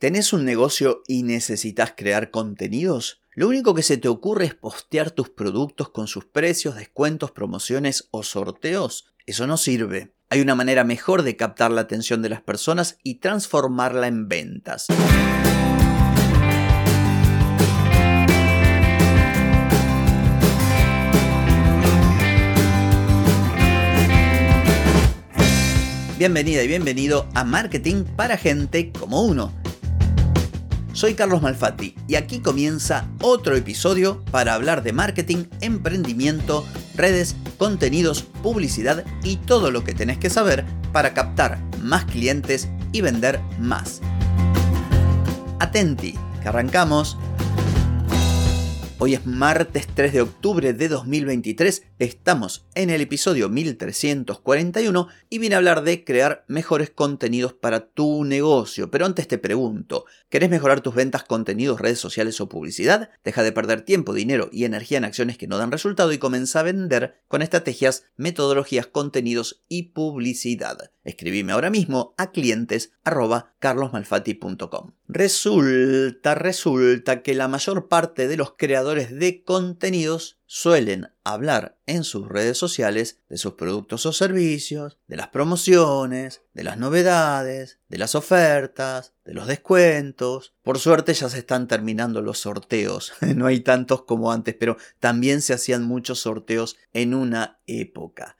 ¿Tenés un negocio y necesitas crear contenidos? Lo único que se te ocurre es postear tus productos con sus precios, descuentos, promociones o sorteos. Eso no sirve. Hay una manera mejor de captar la atención de las personas y transformarla en ventas. Bienvenida y bienvenido a Marketing para gente como uno soy Carlos Malfatti y aquí comienza otro episodio para hablar de marketing, emprendimiento, redes, contenidos, publicidad y todo lo que tenés que saber para captar más clientes y vender más. Atenti, que arrancamos. Hoy es martes 3 de octubre de 2023, estamos en el episodio 1341 y vine a hablar de crear mejores contenidos para tu negocio. Pero antes te pregunto, ¿querés mejorar tus ventas, contenidos, redes sociales o publicidad? Deja de perder tiempo, dinero y energía en acciones que no dan resultado y comienza a vender con estrategias, metodologías, contenidos y publicidad. Escribime ahora mismo a clientes. Resulta, resulta que la mayor parte de los creadores de contenidos suelen hablar en sus redes sociales de sus productos o servicios, de las promociones, de las novedades, de las ofertas, de los descuentos. Por suerte ya se están terminando los sorteos, no hay tantos como antes, pero también se hacían muchos sorteos en una época.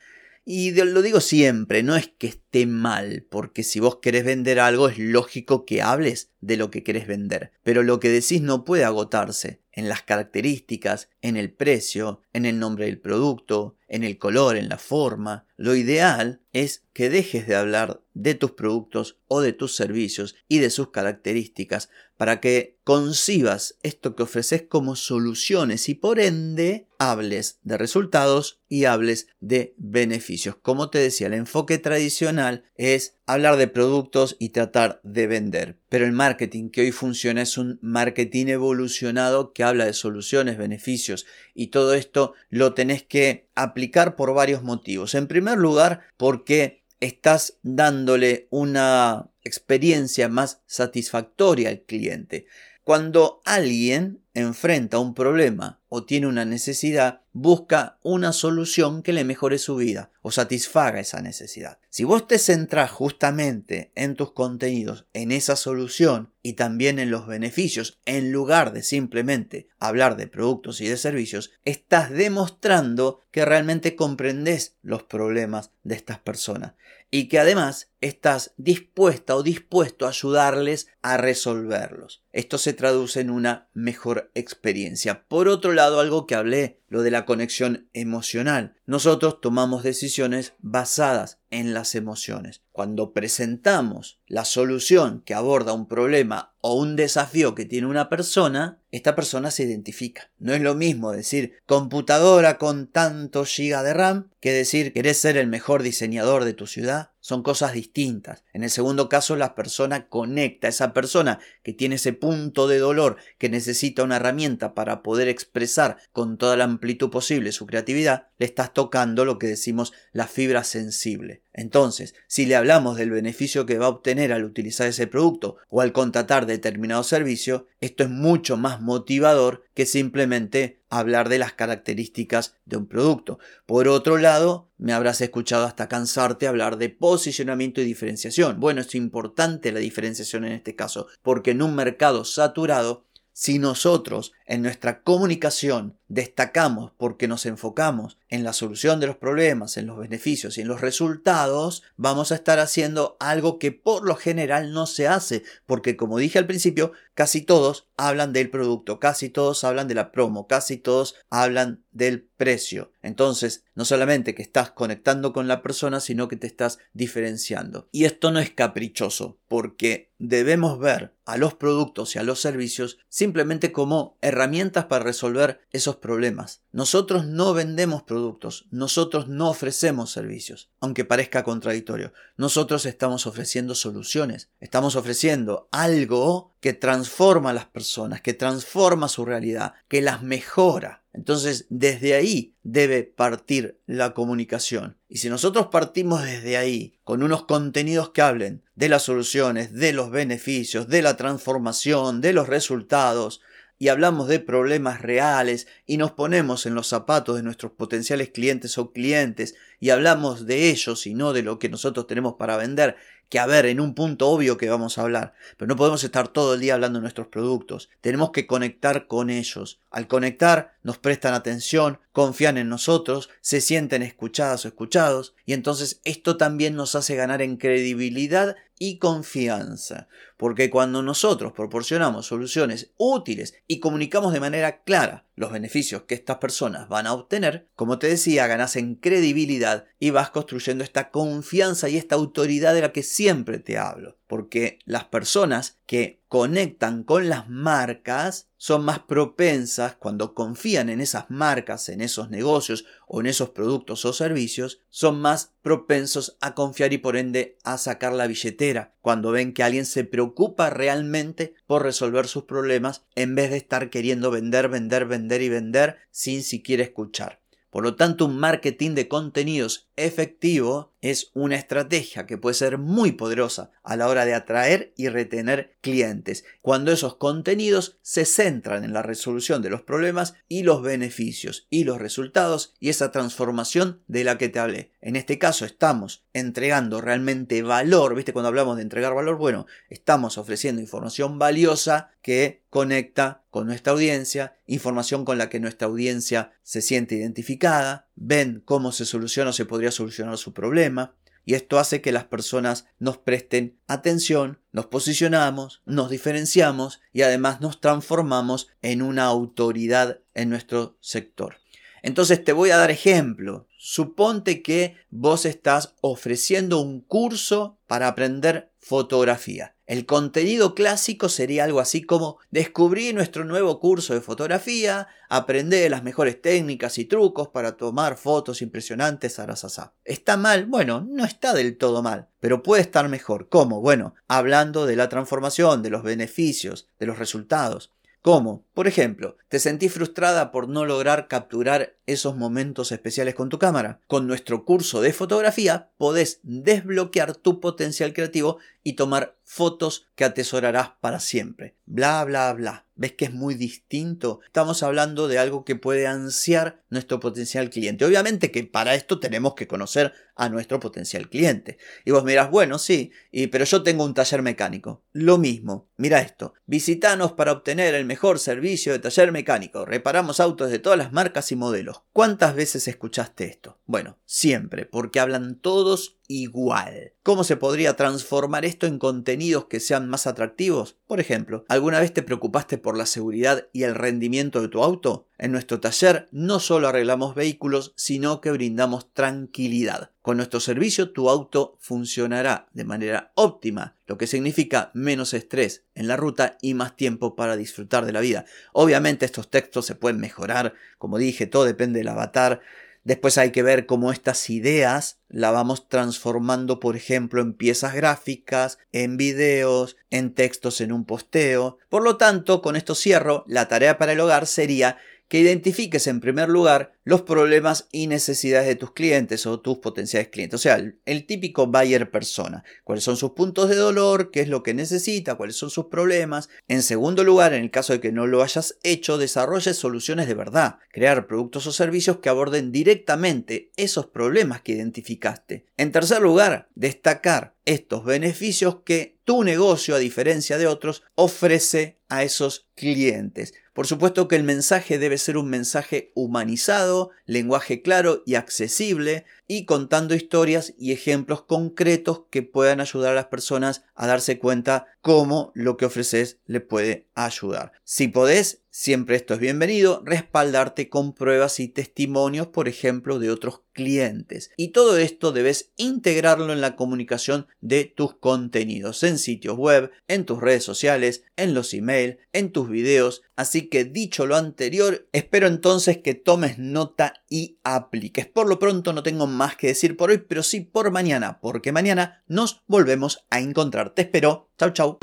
Y lo digo siempre, no es que mal, porque si vos querés vender algo es lógico que hables de lo que querés vender, pero lo que decís no puede agotarse en las características, en el precio, en el nombre del producto, en el color, en la forma. Lo ideal es que dejes de hablar de tus productos o de tus servicios y de sus características para que concibas esto que ofreces como soluciones y por ende hables de resultados y hables de beneficios. Como te decía, el enfoque tradicional es hablar de productos y tratar de vender. Pero el marketing que hoy funciona es un marketing evolucionado que habla de soluciones, beneficios y todo esto lo tenés que aplicar por varios motivos. En primer lugar, porque estás dándole una experiencia más satisfactoria al cliente. Cuando alguien enfrenta un problema o tiene una necesidad, busca una solución que le mejore su vida o satisfaga esa necesidad. Si vos te centrás justamente en tus contenidos, en esa solución y también en los beneficios, en lugar de simplemente hablar de productos y de servicios, estás demostrando que realmente comprendes los problemas de estas personas y que además estás dispuesta o dispuesto a ayudarles a resolverlos. Esto se traduce en una mejor experiencia. Por otro lado, algo que hablé, lo de la conexión emocional. Nosotros tomamos decisiones basadas en las emociones. Cuando presentamos la solución que aborda un problema o un desafío que tiene una persona, esta persona se identifica. No es lo mismo decir computadora con tanto giga de RAM que decir querés ser el mejor diseñador de tu ciudad. Son cosas distintas. En el segundo caso, la persona conecta. Esa persona que tiene ese punto de dolor, que necesita una herramienta para poder expresar con toda la amplitud posible su creatividad, le estás tocando lo que decimos la fibra sensible. Entonces, si le hablamos del beneficio que va a obtener al utilizar ese producto o al contratar determinado servicio, esto es mucho más motivador que simplemente hablar de las características de un producto. Por otro lado, me habrás escuchado hasta cansarte hablar de posicionamiento y diferenciación. Bueno, es importante la diferenciación en este caso, porque en un mercado saturado, si nosotros en nuestra comunicación destacamos porque nos enfocamos en la solución de los problemas, en los beneficios y en los resultados, vamos a estar haciendo algo que por lo general no se hace, porque como dije al principio, casi todos hablan del producto, casi todos hablan de la promo, casi todos hablan del precio. Entonces, no solamente que estás conectando con la persona, sino que te estás diferenciando. Y esto no es caprichoso, porque debemos ver a los productos y a los servicios simplemente como herramientas herramientas para resolver esos problemas. Nosotros no vendemos productos, nosotros no ofrecemos servicios, aunque parezca contradictorio. Nosotros estamos ofreciendo soluciones, estamos ofreciendo algo que transforma a las personas, que transforma su realidad, que las mejora. Entonces, desde ahí debe partir la comunicación. Y si nosotros partimos desde ahí, con unos contenidos que hablen de las soluciones, de los beneficios, de la transformación, de los resultados, y hablamos de problemas reales y nos ponemos en los zapatos de nuestros potenciales clientes o clientes y hablamos de ellos y no de lo que nosotros tenemos para vender que a ver, en un punto obvio que vamos a hablar, pero no podemos estar todo el día hablando de nuestros productos. Tenemos que conectar con ellos. Al conectar, nos prestan atención, confían en nosotros, se sienten escuchadas o escuchados, y entonces esto también nos hace ganar en credibilidad y confianza. Porque cuando nosotros proporcionamos soluciones útiles y comunicamos de manera clara los beneficios que estas personas van a obtener, como te decía, ganas en credibilidad y vas construyendo esta confianza y esta autoridad de la que siempre te hablo. Porque las personas que conectan con las marcas son más propensas cuando confían en esas marcas, en esos negocios o en esos productos o servicios, son más propensos a confiar y por ende a sacar la billetera cuando ven que alguien se preocupa realmente por resolver sus problemas en vez de estar queriendo vender, vender, vender y vender sin siquiera escuchar. Por lo tanto, un marketing de contenidos efectivo es una estrategia que puede ser muy poderosa a la hora de atraer y retener clientes, cuando esos contenidos se centran en la resolución de los problemas y los beneficios y los resultados y esa transformación de la que te hablé. En este caso estamos entregando realmente valor, ¿viste? Cuando hablamos de entregar valor, bueno, estamos ofreciendo información valiosa que conecta con nuestra audiencia, información con la que nuestra audiencia se siente identificada, ven cómo se soluciona o se podría solucionar su problema, y esto hace que las personas nos presten atención, nos posicionamos, nos diferenciamos y además nos transformamos en una autoridad en nuestro sector. Entonces te voy a dar ejemplo. Suponte que vos estás ofreciendo un curso para aprender fotografía. El contenido clásico sería algo así como descubrí nuestro nuevo curso de fotografía, aprendé las mejores técnicas y trucos para tomar fotos impresionantes, arasasá. ¿Está mal? Bueno, no está del todo mal, pero puede estar mejor. ¿Cómo? Bueno, hablando de la transformación, de los beneficios, de los resultados. ¿Cómo? Por ejemplo, ¿te sentís frustrada por no lograr capturar esos momentos especiales con tu cámara? Con nuestro curso de fotografía podés desbloquear tu potencial creativo y tomar fotos que atesorarás para siempre. Bla, bla, bla. ¿Ves que es muy distinto? Estamos hablando de algo que puede ansiar nuestro potencial cliente. Obviamente que para esto tenemos que conocer a nuestro potencial cliente. Y vos mirás, bueno, sí, pero yo tengo un taller mecánico. Lo mismo, mira esto. Visitanos para obtener el mejor servicio de taller mecánico. Reparamos autos de todas las marcas y modelos. ¿Cuántas veces escuchaste esto? Bueno, siempre, porque hablan todos igual. ¿Cómo se podría transformar esto en contenidos que sean más atractivos? Por ejemplo, ¿alguna vez te preocupaste por la seguridad y el rendimiento de tu auto? En nuestro taller no solo arreglamos vehículos, sino que brindamos tranquilidad. Con nuestro servicio tu auto funcionará de manera óptima, lo que significa menos estrés en la ruta y más tiempo para disfrutar de la vida. Obviamente estos textos se pueden mejorar, como dije, todo depende del avatar Después hay que ver cómo estas ideas la vamos transformando, por ejemplo, en piezas gráficas, en videos, en textos en un posteo. Por lo tanto, con esto cierro, la tarea para el hogar sería que identifiques en primer lugar los problemas y necesidades de tus clientes o tus potenciales clientes. O sea, el, típico buyer persona. Cuáles son sus puntos de dolor, qué es lo que necesita, cuáles son sus problemas. En segundo lugar, en el caso de que no lo hayas hecho, desarrolles soluciones de verdad. Crear productos o servicios que aborden directamente esos problemas que identificaste. En tercer lugar, destacar estos beneficios que tu negocio, a diferencia de otros, ofrece a esos clientes. Por supuesto que el mensaje debe ser un mensaje humanizado, lenguaje claro y accesible, y contando historias y ejemplos concretos que puedan ayudar a las personas a darse cuenta cómo lo que ofreces le puede ayudar. Si podés, siempre esto es bienvenido, respaldarte con pruebas y testimonios, por ejemplo, de otros clientes. Y todo esto debes integrarlo en la comunicación de tus contenidos, en sitios web, en tus redes sociales, en los emails, en tus videos. Así que dicho lo anterior, espero entonces que tomes nota y apliques. Por lo pronto no tengo más que decir por hoy, pero sí por mañana, porque mañana nos volvemos a encontrar. Te espero. Chau, chau.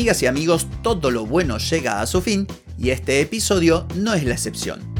Amigas y amigos, todo lo bueno llega a su fin y este episodio no es la excepción.